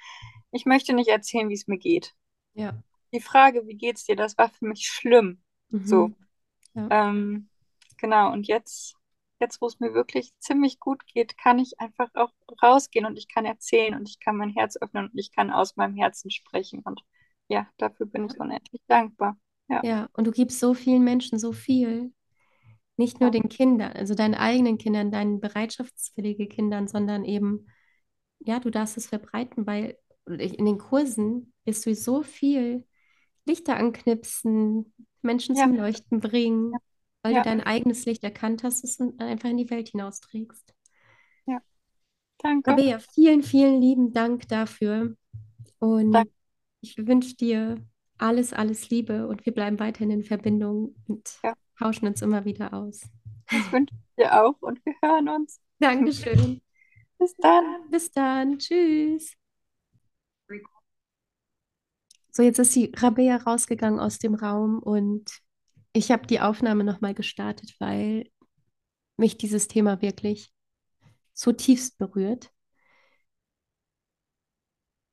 ich möchte nicht erzählen, wie es mir geht. ja. Die Frage, wie geht's dir, das war für mich schlimm. So, Mhm. Ja, ähm, genau. Und jetzt, jetzt, wo es mir wirklich ziemlich gut geht, kann ich einfach auch rausgehen und ich kann erzählen und ich kann mein Herz öffnen und ich kann aus meinem Herzen sprechen. Und ja, dafür bin ich unendlich dankbar. Ja, ja. Und du gibst so vielen Menschen so viel. Nicht nur ja, den Kindern, also deinen eigenen Kindern, deinen Bereitschaftspflegekindern, sondern eben, ja, du darfst es verbreiten, weil in den Kursen wirst du so viel Lichter anknipsen, Menschen ja, zum Leuchten bringen, weil du dein eigenes Licht erkannt hast und einfach in die Welt hinausträgst. ja. Danke. Rabea, vielen, vielen lieben Dank dafür und Danke. ich wünsche dir alles, alles Liebe und wir bleiben weiterhin in Verbindung und Ja, tauschen uns immer wieder aus. das wünsche ich dir auch und wir hören uns. Dankeschön. Bis dann. Bis dann. Tschüss. So, jetzt ist die Rabea rausgegangen aus dem Raum und ich habe die Aufnahme nochmal gestartet, weil mich dieses Thema wirklich zutiefst berührt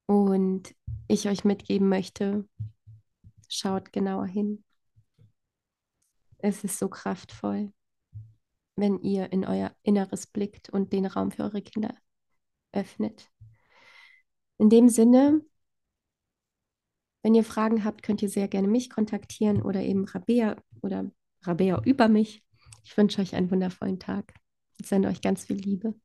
und ich euch mitgeben möchte, schaut genauer hin. Es ist so kraftvoll, wenn ihr in euer Inneres blickt und den Raum für eure Kinder öffnet. In dem Sinne Wenn ihr Fragen habt, könnt ihr sehr gerne mich kontaktieren oder eben Rabea oder Rabea über mich. Ich wünsche euch einen wundervollen Tag. Ich sende euch ganz viel Liebe.